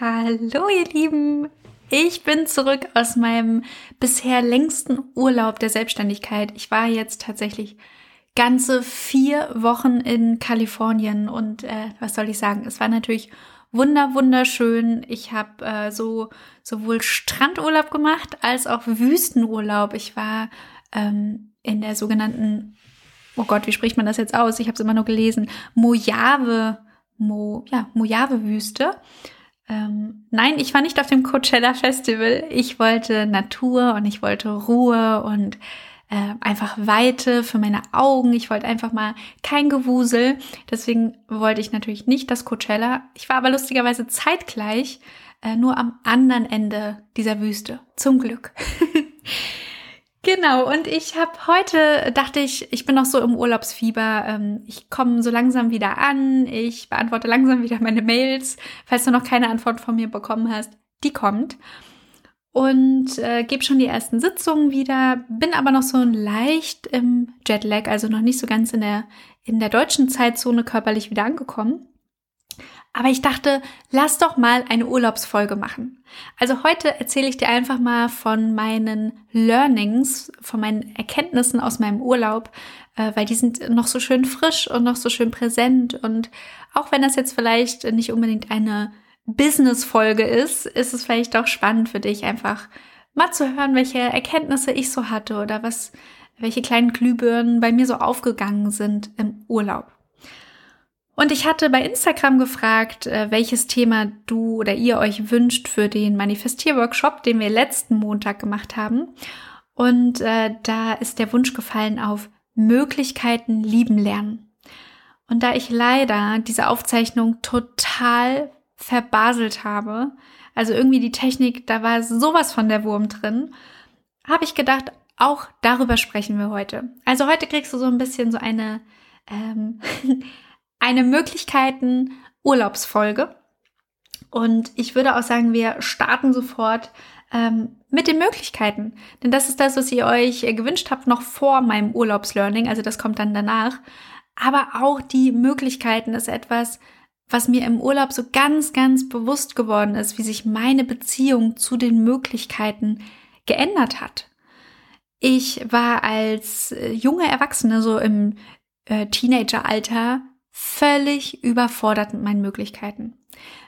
Hallo ihr Lieben, ich bin zurück aus meinem bisher längsten Urlaub der Selbstständigkeit. Ich war jetzt tatsächlich ganze vier Wochen in Kalifornien und äh, was soll ich sagen, es war natürlich wunder wunderschön. Ich habe äh, so sowohl Strandurlaub gemacht als auch Wüstenurlaub. Ich war ähm, in der sogenannten, oh Gott, wie spricht man das jetzt aus? Ich habe es immer nur gelesen, Mojave, Mo, ja, Mojave-Wüste. Ähm, nein, ich war nicht auf dem Coachella Festival. Ich wollte Natur und ich wollte Ruhe und äh, einfach Weite für meine Augen. Ich wollte einfach mal kein Gewusel. Deswegen wollte ich natürlich nicht das Coachella. Ich war aber lustigerweise zeitgleich äh, nur am anderen Ende dieser Wüste. Zum Glück. Genau, und ich habe heute, dachte ich, ich bin noch so im Urlaubsfieber. Ähm, ich komme so langsam wieder an. Ich beantworte langsam wieder meine Mails. Falls du noch keine Antwort von mir bekommen hast, die kommt. Und äh, gebe schon die ersten Sitzungen wieder, bin aber noch so leicht im Jetlag, also noch nicht so ganz in der, in der deutschen Zeitzone körperlich wieder angekommen. Aber ich dachte, lass doch mal eine Urlaubsfolge machen. Also heute erzähle ich dir einfach mal von meinen Learnings, von meinen Erkenntnissen aus meinem Urlaub, äh, weil die sind noch so schön frisch und noch so schön präsent. Und auch wenn das jetzt vielleicht nicht unbedingt eine Business-Folge ist, ist es vielleicht auch spannend für dich, einfach mal zu hören, welche Erkenntnisse ich so hatte oder was, welche kleinen Glühbirnen bei mir so aufgegangen sind im Urlaub. Und ich hatte bei Instagram gefragt, äh, welches Thema du oder ihr euch wünscht für den Manifestierworkshop, den wir letzten Montag gemacht haben. Und äh, da ist der Wunsch gefallen auf Möglichkeiten lieben lernen. Und da ich leider diese Aufzeichnung total verbaselt habe, also irgendwie die Technik, da war sowas von der Wurm drin, habe ich gedacht, auch darüber sprechen wir heute. Also heute kriegst du so ein bisschen so eine ähm, eine Möglichkeiten Urlaubsfolge. Und ich würde auch sagen, wir starten sofort ähm, mit den Möglichkeiten. Denn das ist das, was ihr euch äh, gewünscht habt, noch vor meinem Urlaubslearning. Also das kommt dann danach. Aber auch die Möglichkeiten ist etwas, was mir im Urlaub so ganz, ganz bewusst geworden ist, wie sich meine Beziehung zu den Möglichkeiten geändert hat. Ich war als äh, junge Erwachsene, so im äh, Teenageralter, völlig überfordert mit meinen Möglichkeiten.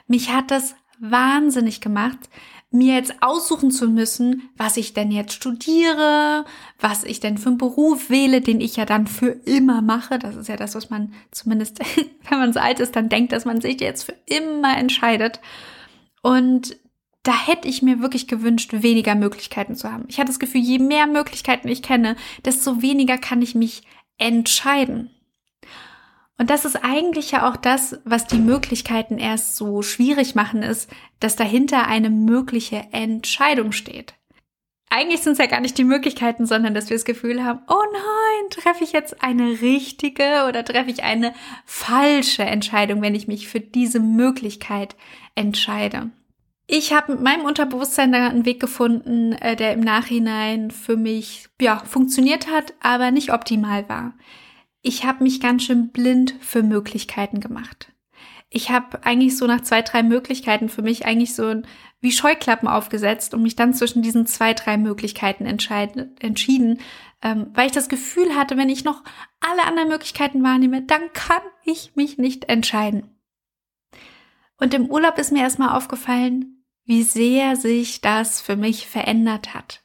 Mich hat das wahnsinnig gemacht, mir jetzt aussuchen zu müssen, was ich denn jetzt studiere, was ich denn für einen Beruf wähle, den ich ja dann für immer mache. Das ist ja das, was man zumindest, wenn man so alt ist, dann denkt, dass man sich jetzt für immer entscheidet. Und da hätte ich mir wirklich gewünscht, weniger Möglichkeiten zu haben. Ich hatte das Gefühl, je mehr Möglichkeiten ich kenne, desto weniger kann ich mich entscheiden. Und das ist eigentlich ja auch das, was die Möglichkeiten erst so schwierig machen, ist, dass dahinter eine mögliche Entscheidung steht. Eigentlich sind es ja gar nicht die Möglichkeiten, sondern dass wir das Gefühl haben, oh nein, treffe ich jetzt eine richtige oder treffe ich eine falsche Entscheidung, wenn ich mich für diese Möglichkeit entscheide. Ich habe mit meinem Unterbewusstsein da einen Weg gefunden, äh, der im Nachhinein für mich ja funktioniert hat, aber nicht optimal war ich habe mich ganz schön blind für Möglichkeiten gemacht. Ich habe eigentlich so nach zwei, drei Möglichkeiten für mich eigentlich so wie Scheuklappen aufgesetzt und mich dann zwischen diesen zwei, drei Möglichkeiten entschieden, ähm, weil ich das Gefühl hatte, wenn ich noch alle anderen Möglichkeiten wahrnehme, dann kann ich mich nicht entscheiden. Und im Urlaub ist mir erstmal aufgefallen, wie sehr sich das für mich verändert hat.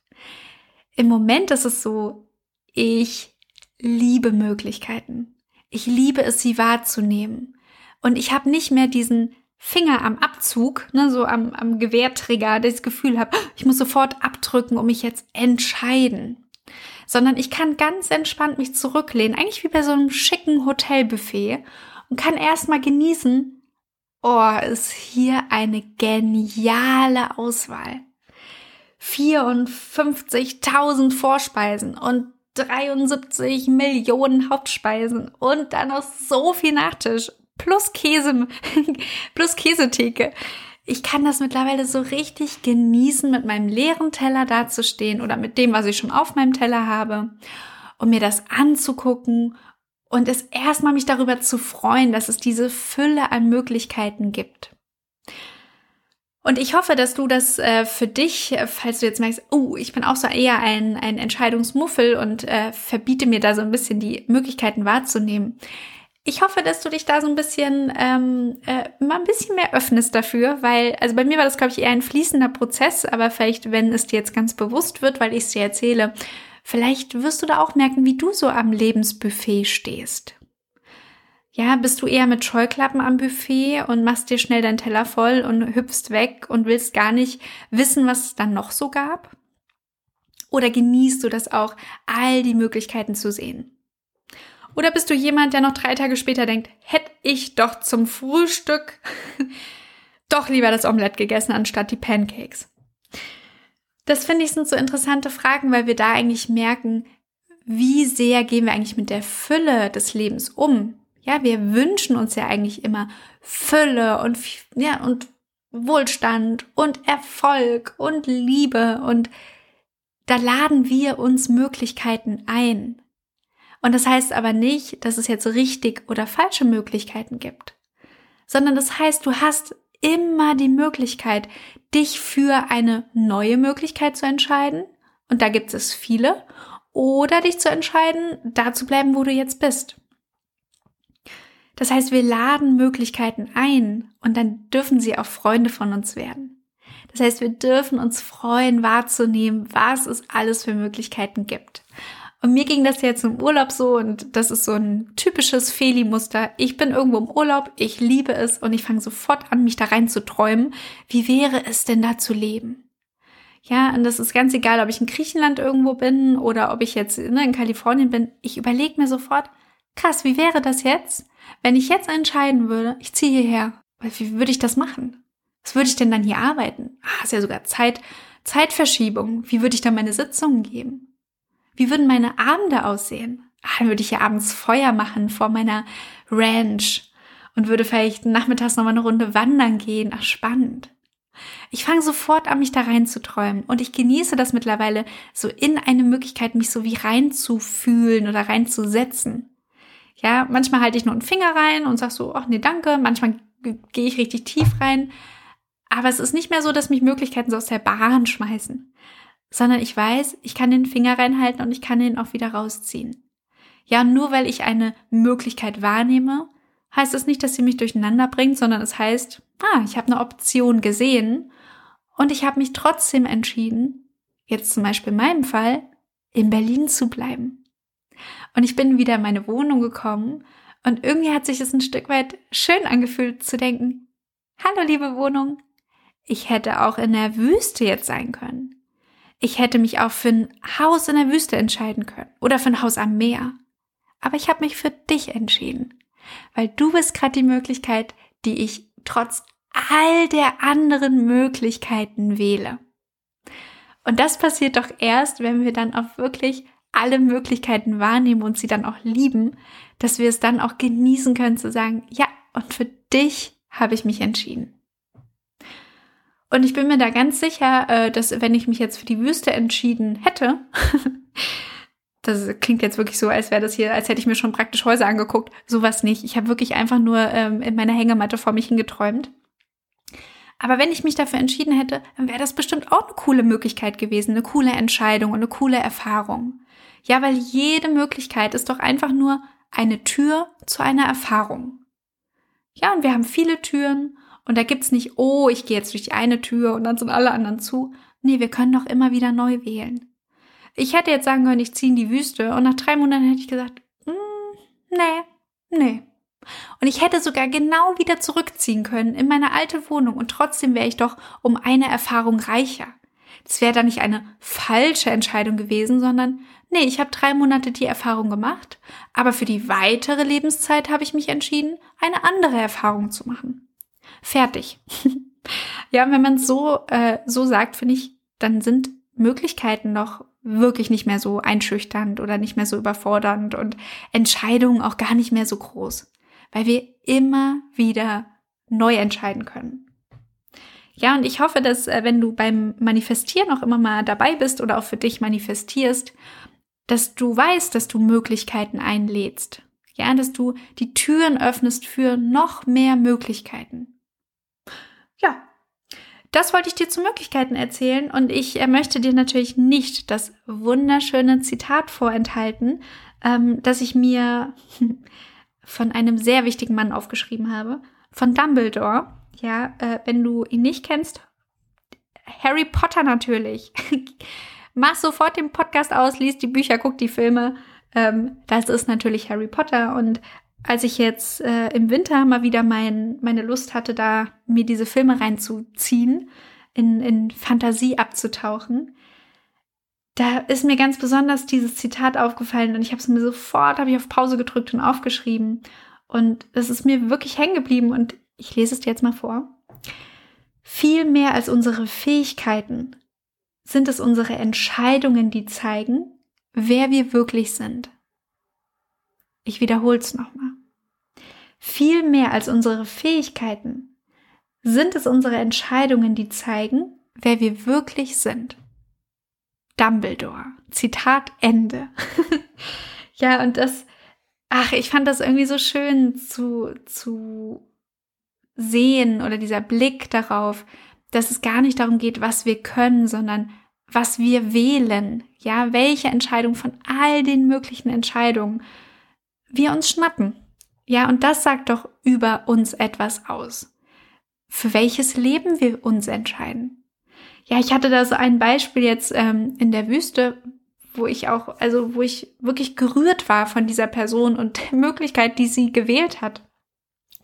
Im Moment ist es so, ich liebe Möglichkeiten. Ich liebe es, sie wahrzunehmen. Und ich habe nicht mehr diesen Finger am Abzug, ne, so am, am Gewehrtrigger, das Gefühl habe, ich muss sofort abdrücken und mich jetzt entscheiden. Sondern ich kann ganz entspannt mich zurücklehnen, eigentlich wie bei so einem schicken Hotelbuffet und kann erstmal genießen, oh, ist hier eine geniale Auswahl. 54.000 Vorspeisen und 73 Millionen Hauptspeisen und dann noch so viel Nachtisch plus Käse, plus Käsetheke. Ich kann das mittlerweile so richtig genießen, mit meinem leeren Teller dazustehen oder mit dem, was ich schon auf meinem Teller habe und mir das anzugucken und es erstmal mich darüber zu freuen, dass es diese Fülle an Möglichkeiten gibt. Und ich hoffe, dass du das äh, für dich, äh, falls du jetzt merkst, oh, ich bin auch so eher ein, ein Entscheidungsmuffel und äh, verbiete mir da so ein bisschen die Möglichkeiten wahrzunehmen. Ich hoffe, dass du dich da so ein bisschen ähm, äh, mal ein bisschen mehr öffnest dafür, weil, also bei mir war das, glaube ich, eher ein fließender Prozess, aber vielleicht, wenn es dir jetzt ganz bewusst wird, weil ich es dir erzähle, vielleicht wirst du da auch merken, wie du so am Lebensbuffet stehst. Ja, bist du eher mit Scheuklappen am Buffet und machst dir schnell deinen Teller voll und hüpfst weg und willst gar nicht wissen, was es dann noch so gab? Oder genießt du das auch, all die Möglichkeiten zu sehen? Oder bist du jemand, der noch drei Tage später denkt, hätte ich doch zum Frühstück doch lieber das Omelett gegessen anstatt die Pancakes? Das finde ich sind so interessante Fragen, weil wir da eigentlich merken, wie sehr gehen wir eigentlich mit der Fülle des Lebens um? Ja, wir wünschen uns ja eigentlich immer Fülle und, ja, und Wohlstand und Erfolg und Liebe und da laden wir uns Möglichkeiten ein. Und das heißt aber nicht, dass es jetzt richtig oder falsche Möglichkeiten gibt, sondern das heißt, du hast immer die Möglichkeit, dich für eine neue Möglichkeit zu entscheiden. Und da gibt es viele. Oder dich zu entscheiden, da zu bleiben, wo du jetzt bist. Das heißt, wir laden Möglichkeiten ein und dann dürfen sie auch Freunde von uns werden. Das heißt, wir dürfen uns freuen, wahrzunehmen, was es alles für Möglichkeiten gibt. Und mir ging das jetzt im Urlaub so und das ist so ein typisches Feli-Muster. Ich bin irgendwo im Urlaub, ich liebe es und ich fange sofort an, mich da rein zu träumen. Wie wäre es denn da zu leben? Ja, und das ist ganz egal, ob ich in Griechenland irgendwo bin oder ob ich jetzt ne, in Kalifornien bin. Ich überlege mir sofort, krass, wie wäre das jetzt, wenn ich jetzt entscheiden würde, ich ziehe hierher, wie würde ich das machen? Was würde ich denn dann hier arbeiten? Ah, ist ja sogar Zeit, Zeitverschiebung. Wie würde ich dann meine Sitzungen geben? Wie würden meine Abende aussehen? Ah, dann würde ich ja abends Feuer machen vor meiner Ranch und würde vielleicht nachmittags nochmal eine Runde wandern gehen. Ach, spannend. Ich fange sofort an, mich da reinzuträumen und ich genieße das mittlerweile, so in eine Möglichkeit, mich so wie reinzufühlen oder reinzusetzen. Ja, manchmal halte ich nur einen Finger rein und sag so, ach nee, danke. Manchmal gehe ich richtig tief rein. Aber es ist nicht mehr so, dass mich Möglichkeiten so aus der Bahn schmeißen, sondern ich weiß, ich kann den Finger reinhalten und ich kann ihn auch wieder rausziehen. Ja, nur weil ich eine Möglichkeit wahrnehme, heißt es das nicht, dass sie mich durcheinander bringt, sondern es heißt, ah, ich habe eine Option gesehen und ich habe mich trotzdem entschieden, jetzt zum Beispiel in meinem Fall, in Berlin zu bleiben. Und ich bin wieder in meine Wohnung gekommen und irgendwie hat sich es ein Stück weit schön angefühlt zu denken, hallo liebe Wohnung, ich hätte auch in der Wüste jetzt sein können. Ich hätte mich auch für ein Haus in der Wüste entscheiden können oder für ein Haus am Meer. Aber ich habe mich für dich entschieden, weil du bist gerade die Möglichkeit, die ich trotz all der anderen Möglichkeiten wähle. Und das passiert doch erst, wenn wir dann auch wirklich alle Möglichkeiten wahrnehmen und sie dann auch lieben, dass wir es dann auch genießen können zu sagen, ja, und für dich habe ich mich entschieden. Und ich bin mir da ganz sicher, äh, dass wenn ich mich jetzt für die Wüste entschieden hätte, das klingt jetzt wirklich so, als wäre das hier, als hätte ich mir schon praktisch Häuser angeguckt. Sowas nicht. Ich habe wirklich einfach nur ähm, in meiner Hängematte vor mich hingeträumt. Aber wenn ich mich dafür entschieden hätte, dann wäre das bestimmt auch eine coole Möglichkeit gewesen, eine coole Entscheidung und eine coole Erfahrung. Ja, weil jede Möglichkeit ist doch einfach nur eine Tür zu einer Erfahrung. Ja, und wir haben viele Türen und da gibt's nicht, oh, ich gehe jetzt durch die eine Tür und dann sind alle anderen zu. Nee, wir können doch immer wieder neu wählen. Ich hätte jetzt sagen können, ich ziehe in die Wüste und nach drei Monaten hätte ich gesagt, mm, nee, nee. Und ich hätte sogar genau wieder zurückziehen können in meine alte Wohnung und trotzdem wäre ich doch um eine Erfahrung reicher. Das wäre dann nicht eine falsche Entscheidung gewesen, sondern nee, ich habe drei Monate die Erfahrung gemacht, aber für die weitere Lebenszeit habe ich mich entschieden, eine andere Erfahrung zu machen. Fertig. ja, wenn man es so, äh, so sagt, finde ich, dann sind Möglichkeiten noch wirklich nicht mehr so einschüchternd oder nicht mehr so überfordernd und Entscheidungen auch gar nicht mehr so groß, weil wir immer wieder neu entscheiden können. Ja, und ich hoffe, dass äh, wenn du beim Manifestieren auch immer mal dabei bist oder auch für dich manifestierst, dass du weißt, dass du Möglichkeiten einlädst. Ja, dass du die Türen öffnest für noch mehr Möglichkeiten. Ja, das wollte ich dir zu Möglichkeiten erzählen und ich äh, möchte dir natürlich nicht das wunderschöne Zitat vorenthalten, ähm, das ich mir von einem sehr wichtigen Mann aufgeschrieben habe, von Dumbledore. Ja, äh, wenn du ihn nicht kennst, Harry Potter natürlich. Mach sofort den Podcast aus, liest die Bücher, guck die Filme. Ähm, das ist natürlich Harry Potter. Und als ich jetzt äh, im Winter mal wieder mein, meine Lust hatte, da mir diese Filme reinzuziehen, in, in Fantasie abzutauchen, da ist mir ganz besonders dieses Zitat aufgefallen und ich habe es mir sofort, habe ich auf Pause gedrückt und aufgeschrieben. Und es ist mir wirklich hängen geblieben und ich lese es dir jetzt mal vor. Viel mehr als unsere Fähigkeiten sind es unsere Entscheidungen, die zeigen, wer wir wirklich sind. Ich wiederhole es nochmal. Viel mehr als unsere Fähigkeiten sind es unsere Entscheidungen, die zeigen, wer wir wirklich sind. Dumbledore. Zitat Ende. ja, und das, ach, ich fand das irgendwie so schön zu, zu sehen oder dieser Blick darauf, dass es gar nicht darum geht, was wir können, sondern was wir wählen. Ja, welche Entscheidung von all den möglichen Entscheidungen wir uns schnappen. Ja, und das sagt doch über uns etwas aus. Für welches Leben wir uns entscheiden. Ja, ich hatte da so ein Beispiel jetzt ähm, in der Wüste, wo ich auch, also wo ich wirklich gerührt war von dieser Person und der Möglichkeit, die sie gewählt hat.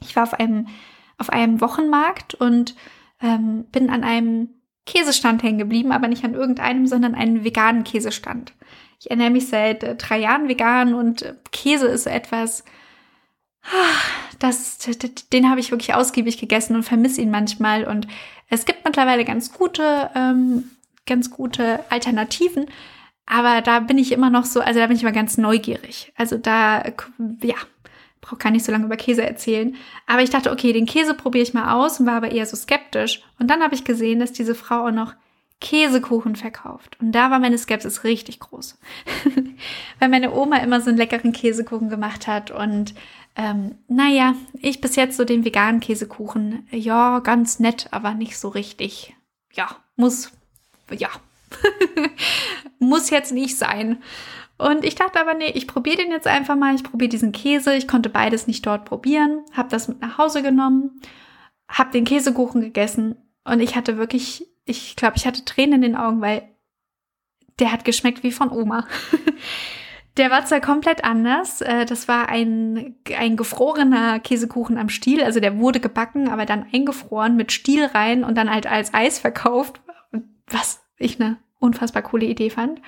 Ich war auf einem auf einem Wochenmarkt und ähm, bin an einem Käsestand hängen geblieben, aber nicht an irgendeinem, sondern einen veganen Käsestand. Ich ernähre mich seit äh, drei Jahren vegan und äh, Käse ist so etwas, ah, das, den habe ich wirklich ausgiebig gegessen und vermisse ihn manchmal. Und es gibt mittlerweile ganz gute, ähm, ganz gute Alternativen. Aber da bin ich immer noch so, also da bin ich immer ganz neugierig. Also da, ja, brauche gar nicht so lange über Käse erzählen. Aber ich dachte, okay, den Käse probiere ich mal aus und war aber eher so skeptisch. Und dann habe ich gesehen, dass diese Frau auch noch Käsekuchen verkauft. Und da war meine Skepsis richtig groß. Weil meine Oma immer so einen leckeren Käsekuchen gemacht hat. Und ähm, naja, ich bis jetzt so den veganen Käsekuchen, ja, ganz nett, aber nicht so richtig. Ja, muss, ja, muss jetzt nicht sein. Und ich dachte aber, nee, ich probiere den jetzt einfach mal. Ich probiere diesen Käse. Ich konnte beides nicht dort probieren. Habe das mit nach Hause genommen, habe den Käsekuchen gegessen und ich hatte wirklich, ich glaube, ich hatte Tränen in den Augen, weil der hat geschmeckt wie von Oma. Der war zwar komplett anders. Äh, das war ein, ein gefrorener Käsekuchen am Stiel. Also der wurde gebacken, aber dann eingefroren mit Stiel rein und dann halt als Eis verkauft. Was ich eine unfassbar coole Idee fand.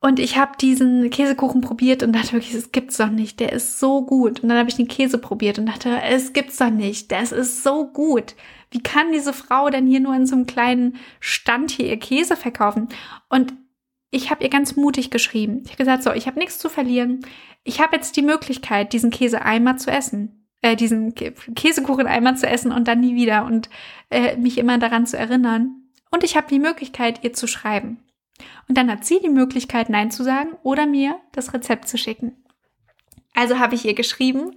Und ich habe diesen Käsekuchen probiert und dachte wirklich, es gibt's doch nicht, der ist so gut. Und dann habe ich den Käse probiert und dachte, es gibt's doch nicht, das ist so gut. Wie kann diese Frau denn hier nur in so einem kleinen Stand hier ihr Käse verkaufen? Und ich habe ihr ganz mutig geschrieben. Ich habe gesagt, so, ich habe nichts zu verlieren. Ich habe jetzt die Möglichkeit, diesen Käse einmal zu essen. Äh, diesen Käsekuchen einmal zu essen und dann nie wieder und äh, mich immer daran zu erinnern. Und ich habe die Möglichkeit, ihr zu schreiben. Und dann hat sie die Möglichkeit, Nein zu sagen oder mir das Rezept zu schicken. Also habe ich ihr geschrieben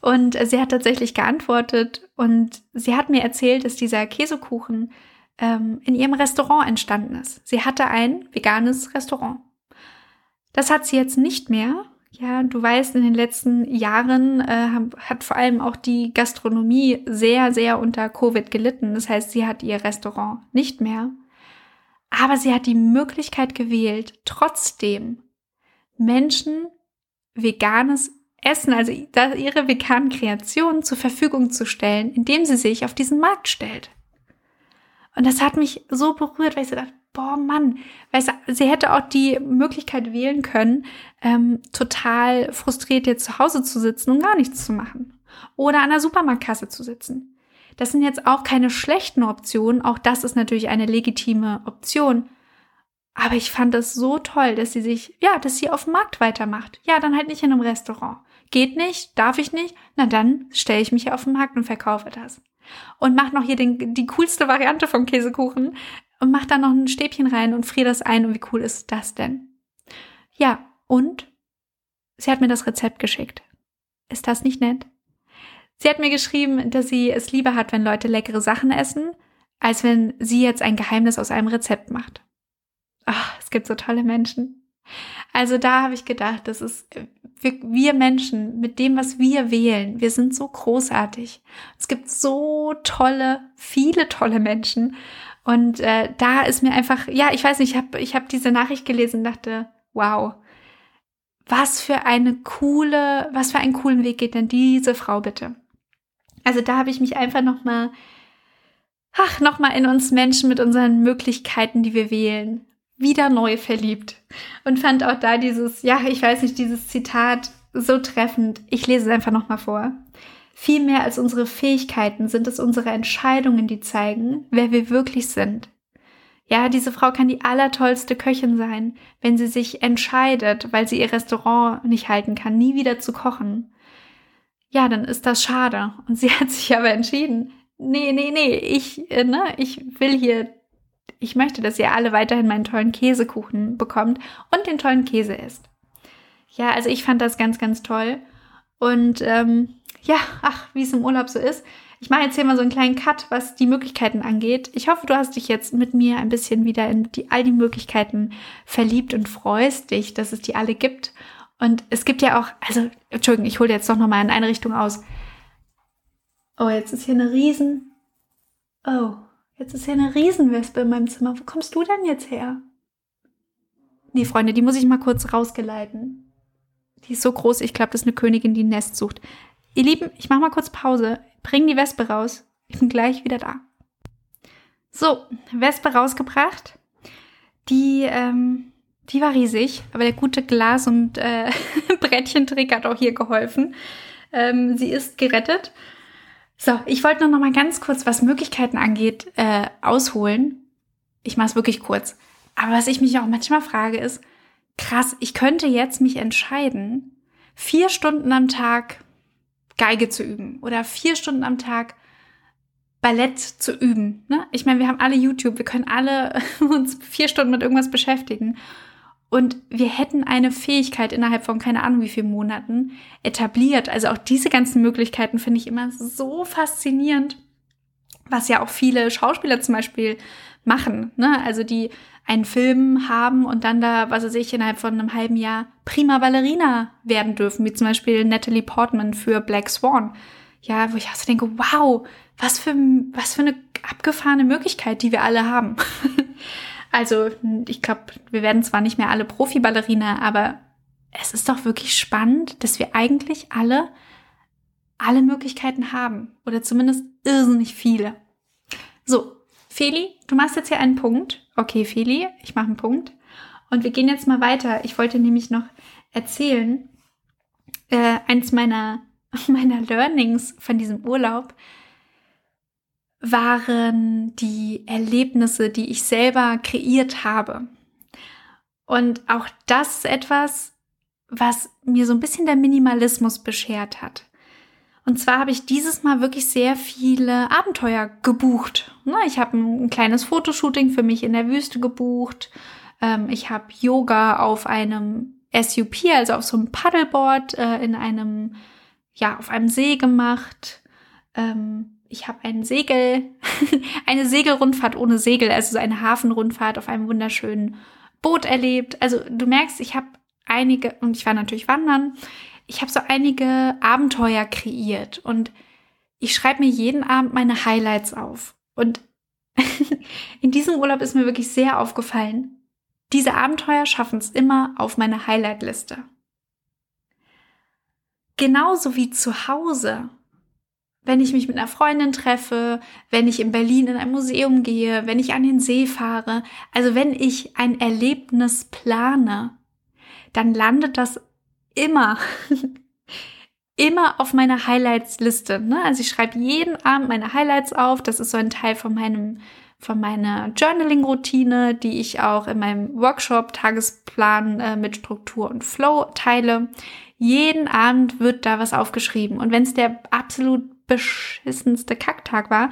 und sie hat tatsächlich geantwortet und sie hat mir erzählt, dass dieser Käsekuchen ähm, in ihrem Restaurant entstanden ist. Sie hatte ein veganes Restaurant. Das hat sie jetzt nicht mehr. Ja, du weißt, in den letzten Jahren äh, hat vor allem auch die Gastronomie sehr, sehr unter Covid gelitten. Das heißt, sie hat ihr Restaurant nicht mehr. Aber sie hat die Möglichkeit gewählt, trotzdem Menschen veganes Essen, also ihre veganen Kreationen zur Verfügung zu stellen, indem sie sich auf diesen Markt stellt. Und das hat mich so berührt, weil ich so dachte, boah Mann, weißt du, sie hätte auch die Möglichkeit wählen können, ähm, total frustriert jetzt zu Hause zu sitzen und gar nichts zu machen. Oder an der Supermarktkasse zu sitzen. Das sind jetzt auch keine schlechten Optionen. Auch das ist natürlich eine legitime Option. Aber ich fand das so toll, dass sie sich, ja, dass sie auf dem Markt weitermacht. Ja, dann halt nicht in einem Restaurant. Geht nicht, darf ich nicht? Na dann stelle ich mich hier auf den Markt und verkaufe das. Und mach noch hier den, die coolste Variante vom Käsekuchen und mach da noch ein Stäbchen rein und friere das ein. Und wie cool ist das denn? Ja, und sie hat mir das Rezept geschickt. Ist das nicht nett? Sie hat mir geschrieben, dass sie es lieber hat, wenn Leute leckere Sachen essen, als wenn sie jetzt ein Geheimnis aus einem Rezept macht. Ach, es gibt so tolle Menschen. Also da habe ich gedacht, das ist wir, wir Menschen mit dem, was wir wählen, wir sind so großartig. Es gibt so tolle, viele tolle Menschen. Und äh, da ist mir einfach, ja, ich weiß nicht, ich habe ich hab diese Nachricht gelesen und dachte, wow, was für eine coole, was für einen coolen Weg geht denn diese Frau bitte? Also da habe ich mich einfach noch mal, ach, noch mal in uns Menschen mit unseren Möglichkeiten, die wir wählen, wieder neu verliebt und fand auch da dieses, ja, ich weiß nicht, dieses Zitat so treffend. Ich lese es einfach nochmal vor. Viel mehr als unsere Fähigkeiten sind es unsere Entscheidungen, die zeigen, wer wir wirklich sind. Ja, diese Frau kann die allertollste Köchin sein, wenn sie sich entscheidet, weil sie ihr Restaurant nicht halten kann, nie wieder zu kochen. Ja, dann ist das schade. Und sie hat sich aber entschieden, nee, nee, nee, ich, äh, ne, ich will hier ich möchte, dass ihr alle weiterhin meinen tollen Käsekuchen bekommt und den tollen Käse isst. Ja, also ich fand das ganz, ganz toll. Und ähm, ja, ach, wie es im Urlaub so ist. Ich mache jetzt hier mal so einen kleinen Cut, was die Möglichkeiten angeht. Ich hoffe, du hast dich jetzt mit mir ein bisschen wieder in die, all die Möglichkeiten verliebt und freust dich, dass es die alle gibt. Und es gibt ja auch, also, Entschuldigung, ich hole jetzt doch nochmal in eine Richtung aus. Oh, jetzt ist hier eine riesen. Oh, Jetzt ist hier eine Riesenwespe in meinem Zimmer. Wo kommst du denn jetzt her? Nee, Freunde, die muss ich mal kurz rausgeleiten. Die ist so groß, ich glaube, das ist eine Königin, die ein Nest sucht. Ihr Lieben, ich mache mal kurz Pause. Bring die Wespe raus. Ich bin gleich wieder da. So, Wespe rausgebracht. Die, ähm, die war riesig, aber der gute Glas- und äh, Brettchentrick hat auch hier geholfen. Ähm, sie ist gerettet. So, ich wollte nur noch mal ganz kurz, was Möglichkeiten angeht, äh, ausholen. Ich mache es wirklich kurz. Aber was ich mich auch manchmal frage, ist, krass, ich könnte jetzt mich entscheiden, vier Stunden am Tag Geige zu üben oder vier Stunden am Tag Ballett zu üben. Ne? Ich meine, wir haben alle YouTube, wir können alle uns vier Stunden mit irgendwas beschäftigen. Und wir hätten eine Fähigkeit innerhalb von keine Ahnung wie vielen Monaten etabliert. Also auch diese ganzen Möglichkeiten finde ich immer so faszinierend, was ja auch viele Schauspieler zum Beispiel machen. Ne? Also die einen Film haben und dann da, was weiß ich, innerhalb von einem halben Jahr prima Ballerina werden dürfen, wie zum Beispiel Natalie Portman für Black Swan. Ja, wo ich auch so denke, wow, was für, was für eine abgefahrene Möglichkeit, die wir alle haben. Also ich glaube, wir werden zwar nicht mehr alle Profiballerina, aber es ist doch wirklich spannend, dass wir eigentlich alle alle Möglichkeiten haben oder zumindest irrsinnig viele. So, Feli, du machst jetzt hier einen Punkt. Okay, Feli, ich mache einen Punkt. Und wir gehen jetzt mal weiter. Ich wollte nämlich noch erzählen, äh, eins meiner, meiner Learnings von diesem Urlaub waren die Erlebnisse, die ich selber kreiert habe. Und auch das ist etwas, was mir so ein bisschen der Minimalismus beschert hat. Und zwar habe ich dieses Mal wirklich sehr viele Abenteuer gebucht. Ne, ich habe ein kleines Fotoshooting für mich in der Wüste gebucht. Ähm, ich habe Yoga auf einem SUP, also auf so einem Paddleboard äh, in einem, ja, auf einem See gemacht. Ähm, ich habe ein Segel, eine Segelrundfahrt ohne Segel, also so eine Hafenrundfahrt auf einem wunderschönen Boot erlebt. Also du merkst, ich habe einige, und ich war natürlich wandern, ich habe so einige Abenteuer kreiert und ich schreibe mir jeden Abend meine Highlights auf. Und in diesem Urlaub ist mir wirklich sehr aufgefallen, diese Abenteuer schaffen es immer auf meine Highlight-Liste. Genauso wie zu Hause wenn ich mich mit einer Freundin treffe, wenn ich in Berlin in ein Museum gehe, wenn ich an den See fahre, also wenn ich ein Erlebnis plane, dann landet das immer, immer auf meiner Highlights-Liste. Ne? Also ich schreibe jeden Abend meine Highlights auf. Das ist so ein Teil von meinem von meiner Journaling-Routine, die ich auch in meinem Workshop-Tagesplan äh, mit Struktur und Flow teile. Jeden Abend wird da was aufgeschrieben. Und wenn es der absolut beschissenste Kacktag war,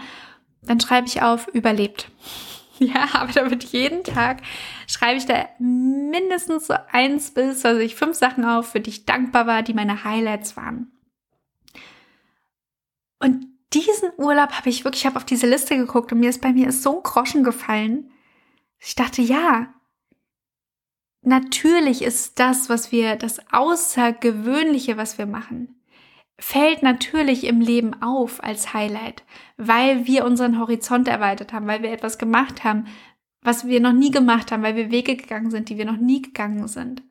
dann schreibe ich auf überlebt. Ja, aber da wird jeden Tag schreibe ich da mindestens so eins bis, also ich fünf Sachen auf, für die ich dankbar war, die meine Highlights waren. Und diesen Urlaub habe ich wirklich, ich habe auf diese Liste geguckt und mir ist bei mir ist so ein Groschen gefallen. Ich dachte, ja, natürlich ist das, was wir, das Außergewöhnliche, was wir machen, fällt natürlich im Leben auf als Highlight, weil wir unseren Horizont erweitert haben, weil wir etwas gemacht haben, was wir noch nie gemacht haben, weil wir Wege gegangen sind, die wir noch nie gegangen sind.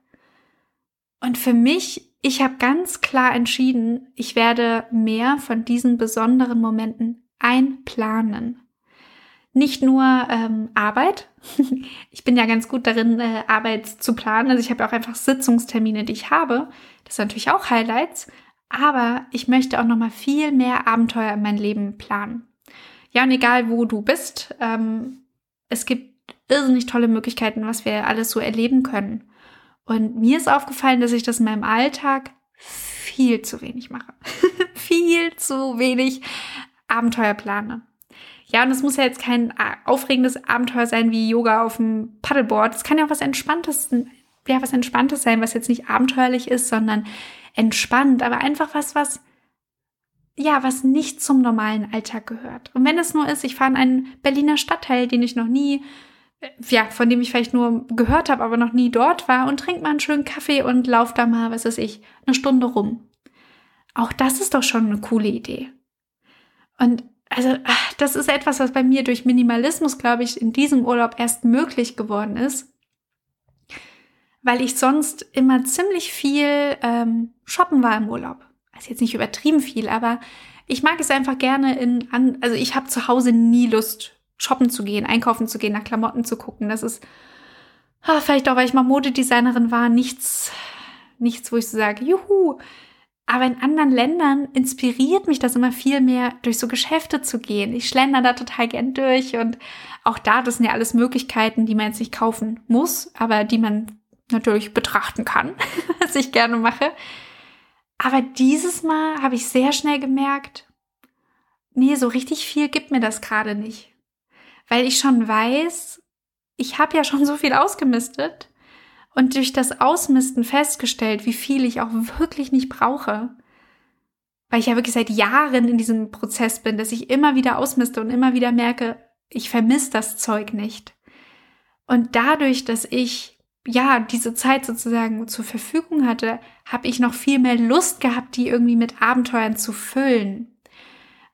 Und für mich, ich habe ganz klar entschieden, ich werde mehr von diesen besonderen Momenten einplanen. Nicht nur ähm, Arbeit. ich bin ja ganz gut darin, äh, Arbeit zu planen. Also ich habe auch einfach Sitzungstermine, die ich habe. Das sind natürlich auch Highlights. Aber ich möchte auch noch mal viel mehr Abenteuer in mein Leben planen. Ja, und egal wo du bist, ähm, es gibt irrsinnig tolle Möglichkeiten, was wir alles so erleben können. Und mir ist aufgefallen, dass ich das in meinem Alltag viel zu wenig mache. viel zu wenig Abenteuer plane. Ja, und es muss ja jetzt kein aufregendes Abenteuer sein wie Yoga auf dem Paddleboard. Es kann ja auch was Entspanntes, ja, was Entspanntes sein, was jetzt nicht abenteuerlich ist, sondern entspannt, aber einfach was, was, ja, was nicht zum normalen Alltag gehört. Und wenn es nur ist, ich fahre in einen Berliner Stadtteil, den ich noch nie ja, von dem ich vielleicht nur gehört habe, aber noch nie dort war und trink mal einen schönen Kaffee und lauf da mal, was weiß ich, eine Stunde rum. Auch das ist doch schon eine coole Idee. Und also, das ist etwas, was bei mir durch Minimalismus, glaube ich, in diesem Urlaub erst möglich geworden ist, weil ich sonst immer ziemlich viel ähm, shoppen war im Urlaub. Also jetzt nicht übertrieben viel, aber ich mag es einfach gerne in, an, also ich habe zu Hause nie Lust shoppen zu gehen, einkaufen zu gehen, nach Klamotten zu gucken. Das ist ah, vielleicht auch, weil ich mal Modedesignerin war, nichts, nichts, wo ich so sage, juhu. Aber in anderen Ländern inspiriert mich das immer viel mehr, durch so Geschäfte zu gehen. Ich schlender da total gern durch und auch da, das sind ja alles Möglichkeiten, die man jetzt nicht kaufen muss, aber die man natürlich betrachten kann, was ich gerne mache. Aber dieses Mal habe ich sehr schnell gemerkt, nee, so richtig viel gibt mir das gerade nicht weil ich schon weiß, ich habe ja schon so viel ausgemistet und durch das Ausmisten festgestellt, wie viel ich auch wirklich nicht brauche. Weil ich ja wirklich seit Jahren in diesem Prozess bin, dass ich immer wieder ausmiste und immer wieder merke, ich vermisse das Zeug nicht. Und dadurch, dass ich ja diese Zeit sozusagen zur Verfügung hatte, habe ich noch viel mehr Lust gehabt, die irgendwie mit Abenteuern zu füllen.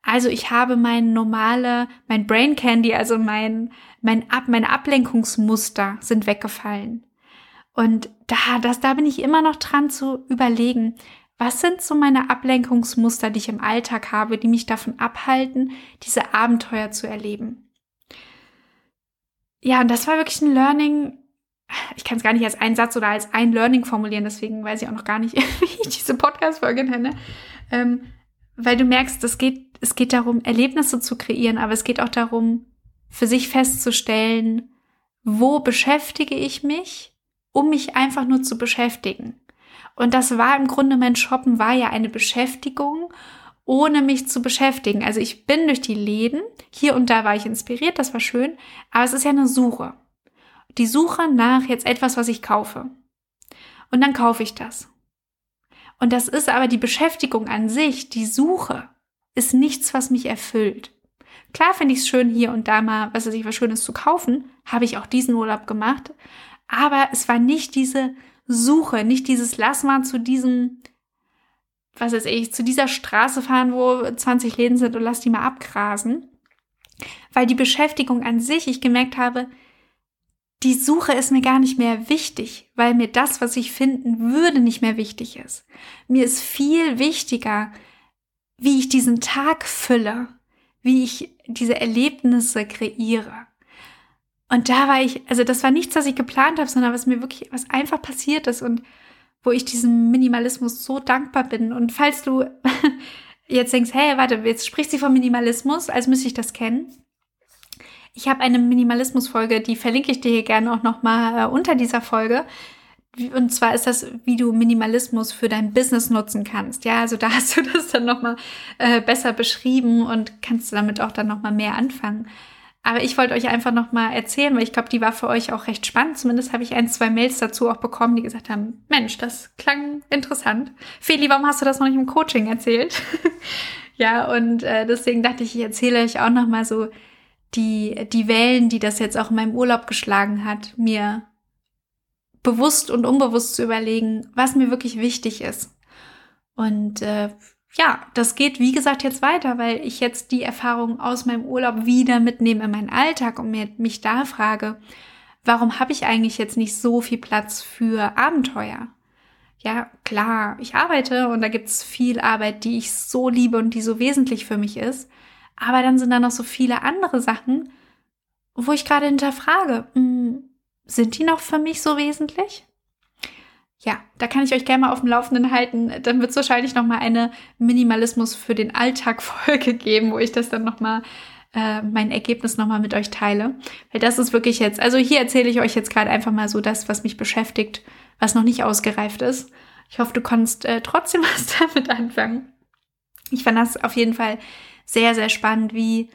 Also ich habe mein normale, mein Brain Candy, also mein, mein Ab, meine Ablenkungsmuster sind weggefallen. Und da, das, da bin ich immer noch dran zu überlegen, was sind so meine Ablenkungsmuster, die ich im Alltag habe, die mich davon abhalten, diese Abenteuer zu erleben. Ja, und das war wirklich ein Learning. Ich kann es gar nicht als einen Satz oder als ein Learning formulieren, deswegen weiß ich auch noch gar nicht, wie ich diese Podcast-Folge nenne. Ähm, weil du merkst, es geht, es geht darum, Erlebnisse zu kreieren, aber es geht auch darum, für sich festzustellen, wo beschäftige ich mich, um mich einfach nur zu beschäftigen. Und das war im Grunde mein Shoppen war ja eine Beschäftigung, ohne mich zu beschäftigen. Also ich bin durch die Läden, hier und da war ich inspiriert, das war schön, aber es ist ja eine Suche. Die Suche nach jetzt etwas, was ich kaufe. Und dann kaufe ich das. Und das ist aber die Beschäftigung an sich, die Suche, ist nichts, was mich erfüllt. Klar finde ich es schön, hier und da mal, was weiß ich, was Schönes zu kaufen. Habe ich auch diesen Urlaub gemacht. Aber es war nicht diese Suche, nicht dieses Lass mal zu diesem, was weiß ich, zu dieser Straße fahren, wo 20 Läden sind und lass die mal abgrasen. Weil die Beschäftigung an sich, ich gemerkt habe, die Suche ist mir gar nicht mehr wichtig, weil mir das, was ich finden würde, nicht mehr wichtig ist. Mir ist viel wichtiger, wie ich diesen Tag fülle, wie ich diese Erlebnisse kreiere. Und da war ich, also das war nichts, was ich geplant habe, sondern was mir wirklich, was einfach passiert ist und wo ich diesem Minimalismus so dankbar bin. Und falls du jetzt denkst, hey, warte, jetzt spricht sie vom Minimalismus, als müsste ich das kennen. Ich habe eine Minimalismus-Folge, die verlinke ich dir hier gerne auch nochmal äh, unter dieser Folge. Und zwar ist das, wie du Minimalismus für dein Business nutzen kannst. Ja, also da hast du das dann nochmal äh, besser beschrieben und kannst damit auch dann nochmal mehr anfangen. Aber ich wollte euch einfach noch mal erzählen, weil ich glaube, die war für euch auch recht spannend. Zumindest habe ich ein, zwei Mails dazu auch bekommen, die gesagt haben, Mensch, das klang interessant. Feli, warum hast du das noch nicht im Coaching erzählt? ja, und äh, deswegen dachte ich, ich erzähle euch auch noch mal so die, die Wellen, die das jetzt auch in meinem Urlaub geschlagen hat, mir bewusst und unbewusst zu überlegen, was mir wirklich wichtig ist. Und äh, ja, das geht, wie gesagt, jetzt weiter, weil ich jetzt die Erfahrung aus meinem Urlaub wieder mitnehme in meinen Alltag und mir, mich da frage, warum habe ich eigentlich jetzt nicht so viel Platz für Abenteuer? Ja, klar, ich arbeite und da gibt's viel Arbeit, die ich so liebe und die so wesentlich für mich ist. Aber dann sind da noch so viele andere Sachen, wo ich gerade hinterfrage, hm, sind die noch für mich so wesentlich? ja, da kann ich euch gerne mal auf dem Laufenden halten. Dann wird es wahrscheinlich noch mal eine Minimalismus für den Alltag Folge geben, wo ich das dann noch mal äh, mein Ergebnis noch mal mit euch teile, weil das ist wirklich jetzt. Also hier erzähle ich euch jetzt gerade einfach mal so das, was mich beschäftigt, was noch nicht ausgereift ist. Ich hoffe, du kannst äh, trotzdem was damit anfangen. Ich fand das auf jeden Fall sehr, sehr spannend, wie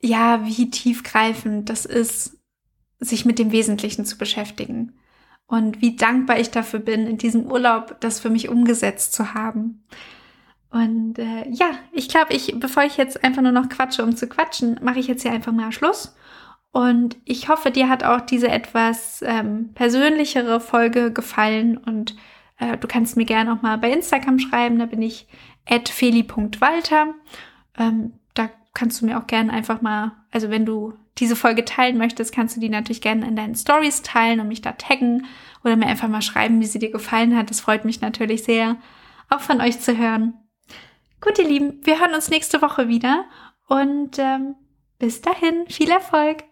ja, wie tiefgreifend das ist, sich mit dem Wesentlichen zu beschäftigen und wie dankbar ich dafür bin, in diesem Urlaub das für mich umgesetzt zu haben. Und äh, ja, ich glaube, ich, bevor ich jetzt einfach nur noch quatsche, um zu quatschen, mache ich jetzt hier einfach mal Schluss. Und ich hoffe, dir hat auch diese etwas ähm, persönlichere Folge gefallen. Und äh, du kannst mir gerne auch mal bei Instagram schreiben. Da bin ich feli.walter. Ähm, da kannst du mir auch gerne einfach mal, also wenn du diese Folge teilen möchtest, kannst du die natürlich gerne in deinen Stories teilen und mich da taggen oder mir einfach mal schreiben, wie sie dir gefallen hat. Das freut mich natürlich sehr, auch von euch zu hören. Gut, ihr Lieben, wir hören uns nächste Woche wieder und ähm, bis dahin, viel Erfolg!